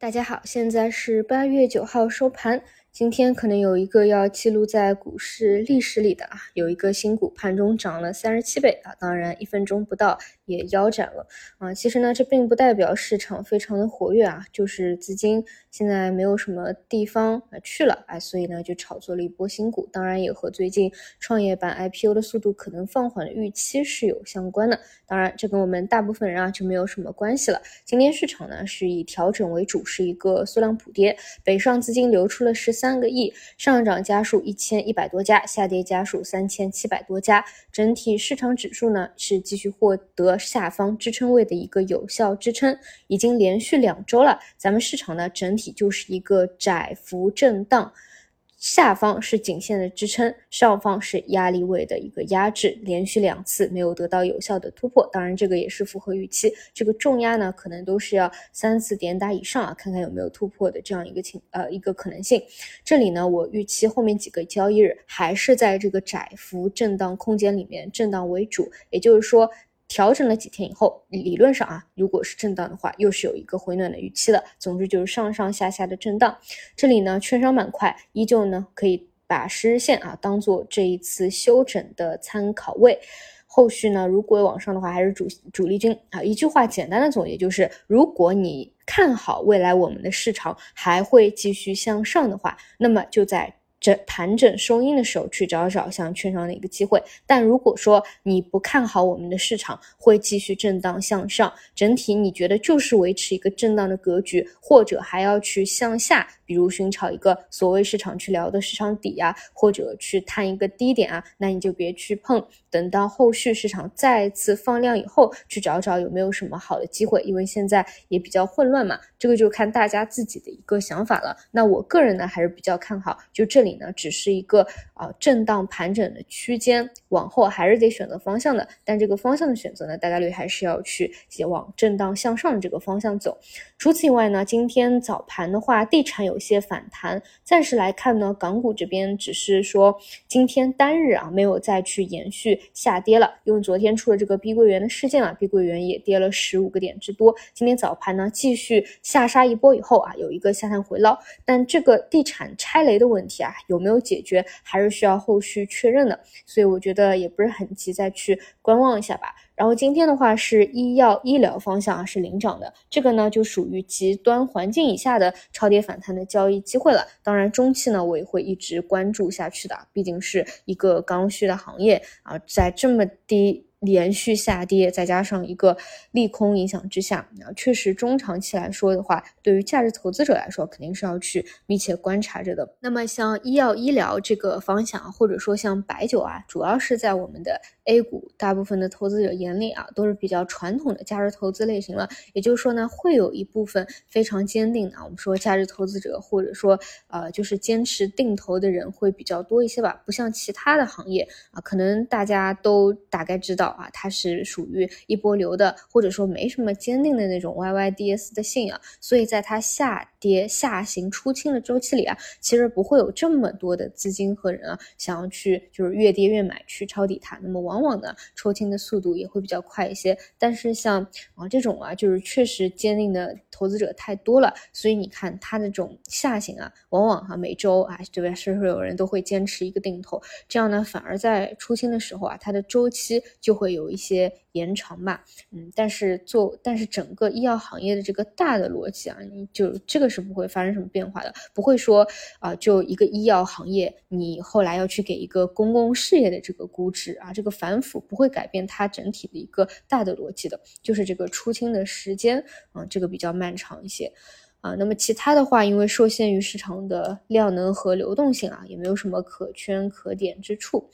大家好，现在是八月九号收盘。今天可能有一个要记录在股市历史里的啊，有一个新股盘中涨了三十七倍啊，当然一分钟不到也腰斩了啊。其实呢，这并不代表市场非常的活跃啊，就是资金现在没有什么地方啊去了啊，所以呢就炒作了一波新股，当然也和最近创业板 IPO 的速度可能放缓的预期是有相关的。当然，这跟我们大部分人啊就没有什么关系了。今天市场呢是以调整为主，是一个缩量补跌，北上资金流出了十。三个亿，上涨家数一千一百多家，下跌家数三千七百多家，整体市场指数呢是继续获得下方支撑位的一个有效支撑，已经连续两周了。咱们市场呢整体就是一个窄幅震荡。下方是颈线的支撑，上方是压力位的一个压制，连续两次没有得到有效的突破，当然这个也是符合预期。这个重压呢，可能都是要三次点打以上啊，看看有没有突破的这样一个情呃一个可能性。这里呢，我预期后面几个交易日还是在这个窄幅震荡空间里面震荡为主，也就是说。调整了几天以后，理论上啊，如果是震荡的话，又是有一个回暖的预期的。总之就是上上下下的震荡。这里呢，券商板块依旧呢可以把十日线啊当做这一次休整的参考位。后续呢，如果往上的话，还是主主力军啊。一句话简单的总结就是，如果你看好未来我们的市场还会继续向上的话，那么就在。整盘整收阴的时候去找找像券商的一个机会，但如果说你不看好我们的市场会继续震荡向上，整体你觉得就是维持一个震荡的格局，或者还要去向下，比如寻找一个所谓市场去聊的市场底啊，或者去探一个低点啊，那你就别去碰，等到后续市场再次放量以后去找找有没有什么好的机会，因为现在也比较混乱嘛，这个就看大家自己的一个想法了。那我个人呢还是比较看好，就这里。呢，只是一个啊震荡盘整的区间，往后还是得选择方向的。但这个方向的选择呢，大概率还是要去往震荡向上的这个方向走。除此以外呢，今天早盘的话，地产有些反弹。暂时来看呢，港股这边只是说今天单日啊没有再去延续下跌了，因为昨天出了这个碧桂园的事件啊，碧桂园也跌了十五个点之多。今天早盘呢继续下杀一波以后啊，有一个下探回捞，但这个地产拆雷的问题啊。有没有解决，还是需要后续确认的，所以我觉得也不是很急，再去观望一下吧。然后今天的话是医药医疗方向啊是领涨的，这个呢就属于极端环境以下的超跌反弹的交易机会了。当然中期呢我也会一直关注下去的，毕竟是一个刚需的行业啊，在这么低。连续下跌，再加上一个利空影响之下，啊，确实中长期来说的话，对于价值投资者来说，肯定是要去密切观察着的。那么像医药医疗这个方向，或者说像白酒啊，主要是在我们的 A 股大部分的投资者眼里啊，都是比较传统的价值投资类型了。也就是说呢，会有一部分非常坚定的，我们说价值投资者，或者说呃，就是坚持定投的人会比较多一些吧。不像其他的行业啊，可能大家都大概知道。啊，它是属于一波流的，或者说没什么坚定的那种 YYDS 的信仰，所以在它下跌下行出清的周期里啊，其实不会有这么多的资金和人啊想要去就是越跌越买去抄底它，那么往往呢抽清的速度也会比较快一些。但是像啊这种啊，就是确实坚定的投资者太多了，所以你看它的这种下行啊，往往哈每周啊这边是不是有人都会坚持一个定投，这样呢反而在出清的时候啊，它的周期就。会有一些延长吧，嗯，但是做但是整个医药行业的这个大的逻辑啊，你就这个是不会发生什么变化的，不会说啊，就一个医药行业，你后来要去给一个公共事业的这个估值啊，这个反腐不会改变它整体的一个大的逻辑的，就是这个出清的时间啊，这个比较漫长一些啊。那么其他的话，因为受限于市场的量能和流动性啊，也没有什么可圈可点之处。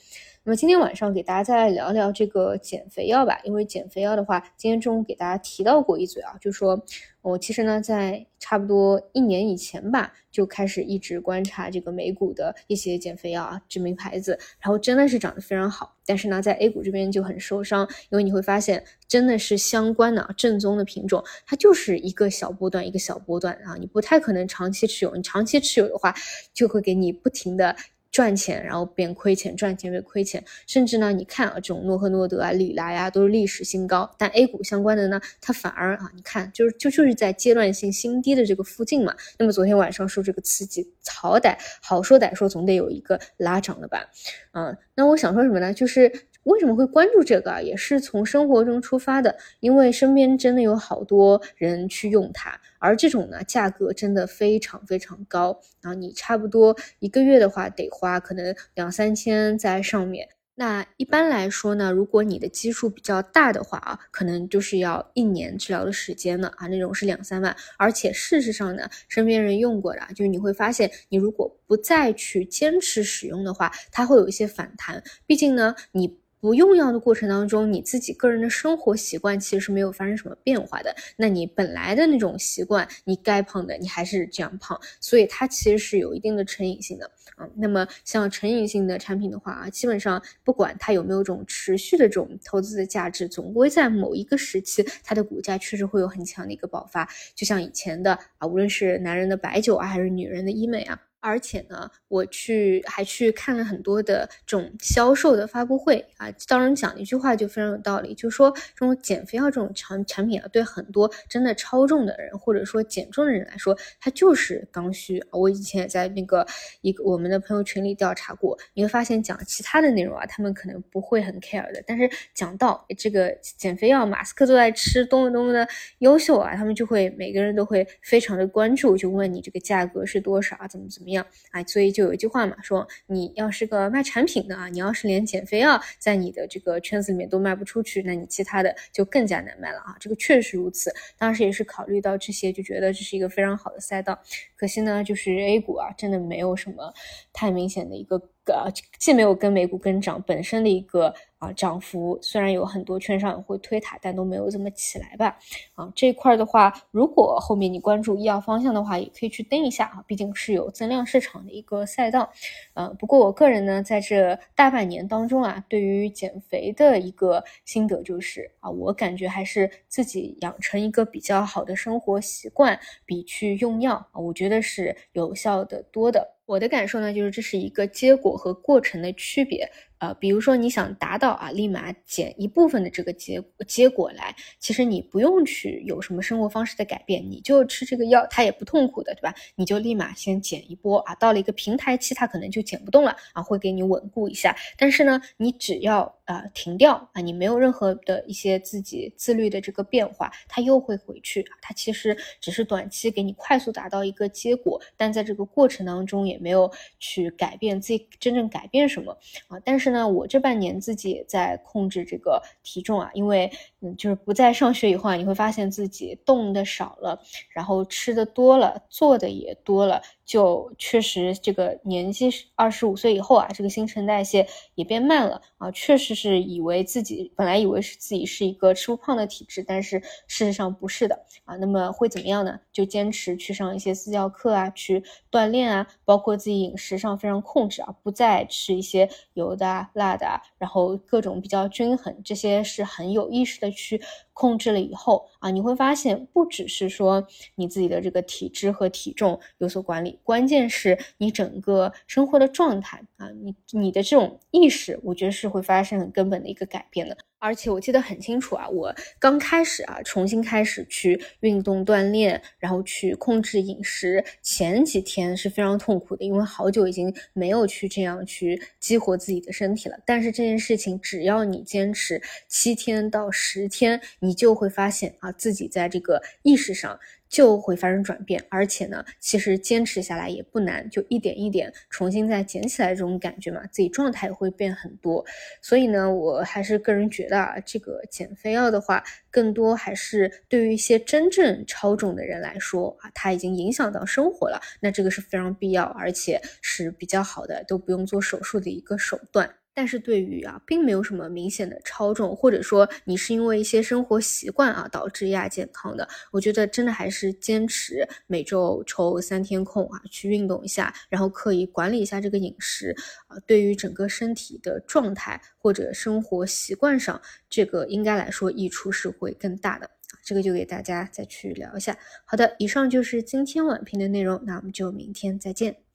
那么今天晚上给大家再聊聊这个减肥药吧，因为减肥药的话，今天中午给大家提到过一嘴啊，就说我其实呢在差不多一年以前吧，就开始一直观察这个美股的一些减肥药啊，知名牌子，然后真的是涨得非常好，但是呢在 A 股这边就很受伤，因为你会发现真的是相关的啊正宗的品种，它就是一个小波段一个小波段啊，你不太可能长期持有，你长期持有的话就会给你不停的。赚钱，然后变亏钱，赚钱变亏钱，甚至呢，你看啊，这种诺和诺德啊、里来啊，都是历史新高。但 A 股相关的呢，它反而啊，你看，就是就就是在阶段性新低的这个附近嘛。那么昨天晚上受这个刺激，好歹好说歹说，总得有一个拉涨的吧？嗯，那我想说什么呢？就是为什么会关注这个啊，也是从生活中出发的，因为身边真的有好多人去用它。而这种呢，价格真的非常非常高啊！你差不多一个月的话，得花可能两三千在上面。那一般来说呢，如果你的基数比较大的话啊，可能就是要一年治疗的时间了啊，那种是两三万。而且事实上呢，身边人用过的，就是你会发现，你如果不再去坚持使用的话，它会有一些反弹。毕竟呢，你。不用药的过程当中，你自己个人的生活习惯其实是没有发生什么变化的。那你本来的那种习惯，你该胖的你还是这样胖，所以它其实是有一定的成瘾性的啊。那么像成瘾性的产品的话啊，基本上不管它有没有这种持续的这种投资的价值，总归在某一个时期，它的股价确实会有很强的一个爆发。就像以前的啊，无论是男人的白酒啊，还是女人的医美啊。而且呢，我去还去看了很多的这种销售的发布会啊，当中讲一句话就非常有道理，就是说这种减肥药这种产产品啊，对很多真的超重的人或者说减重的人来说，它就是刚需。我以前也在那个一个我们的朋友群里调查过，你会发现讲其他的内容啊，他们可能不会很 care 的，但是讲到这个减肥药，马斯克都在吃，多么多么的优秀啊，他们就会每个人都会非常的关注，就问你这个价格是多少啊，怎么怎么。怎么样啊？所以就有一句话嘛，说你要是个卖产品的啊，你要是连减肥药在你的这个圈子里面都卖不出去，那你其他的就更加难卖了啊。这个确实如此，当时也是考虑到这些，就觉得这是一个非常好的赛道。可惜呢，就是 A 股啊，真的没有什么太明显的一个。呃，既没有跟美股跟涨本身的一个啊涨幅，虽然有很多券商也会推它，但都没有怎么起来吧。啊，这块的话，如果后面你关注医药方向的话，也可以去盯一下啊，毕竟是有增量市场的一个赛道。呃，不过我个人呢，在这大半年当中啊，对于减肥的一个心得就是啊，我感觉还是自己养成一个比较好的生活习惯，比去用药啊，我觉得是有效的多的。我的感受呢，就是这是一个结果和过程的区别。呃，比如说你想达到啊，立马减一部分的这个结结果来，其实你不用去有什么生活方式的改变，你就吃这个药，它也不痛苦的，对吧？你就立马先减一波啊，到了一个平台期，它可能就减不动了啊，会给你稳固一下。但是呢，你只要啊停掉啊，你没有任何的一些自己自律的这个变化，它又会回去。它其实只是短期给你快速达到一个结果，但在这个过程当中也没有去改变自己真正改变什么啊。但是。是呢，我这半年自己也在控制这个体重啊，因为嗯，就是不再上学以后啊，你会发现自己动的少了，然后吃的多了，做的也多了。就确实这个年纪二十五岁以后啊，这个新陈代谢也变慢了啊，确实是以为自己本来以为是自己是一个吃不胖的体质，但是事实上不是的啊。那么会怎么样呢？就坚持去上一些私教课啊，去锻炼啊，包括自己饮食上非常控制啊，不再吃一些油的、啊辣的，啊然后各种比较均衡，这些是很有意识的去。控制了以后啊，你会发现不只是说你自己的这个体质和体重有所管理，关键是你整个生活的状态你你的这种意识，我觉得是会发生很根本的一个改变的。而且我记得很清楚啊，我刚开始啊，重新开始去运动锻炼，然后去控制饮食，前几天是非常痛苦的，因为好久已经没有去这样去激活自己的身体了。但是这件事情，只要你坚持七天到十天，你就会发现啊，自己在这个意识上。就会发生转变，而且呢，其实坚持下来也不难，就一点一点重新再捡起来这种感觉嘛，自己状态会变很多。所以呢，我还是个人觉得啊，这个减肥药的话，更多还是对于一些真正超重的人来说啊，它已经影响到生活了，那这个是非常必要，而且是比较好的，都不用做手术的一个手段。但是对于啊，并没有什么明显的超重，或者说你是因为一些生活习惯啊导致亚健康的，我觉得真的还是坚持每周抽三天空啊，去运动一下，然后刻意管理一下这个饮食啊，对于整个身体的状态或者生活习惯上，这个应该来说益处是会更大的。这个就给大家再去聊一下。好的，以上就是今天晚评的内容，那我们就明天再见。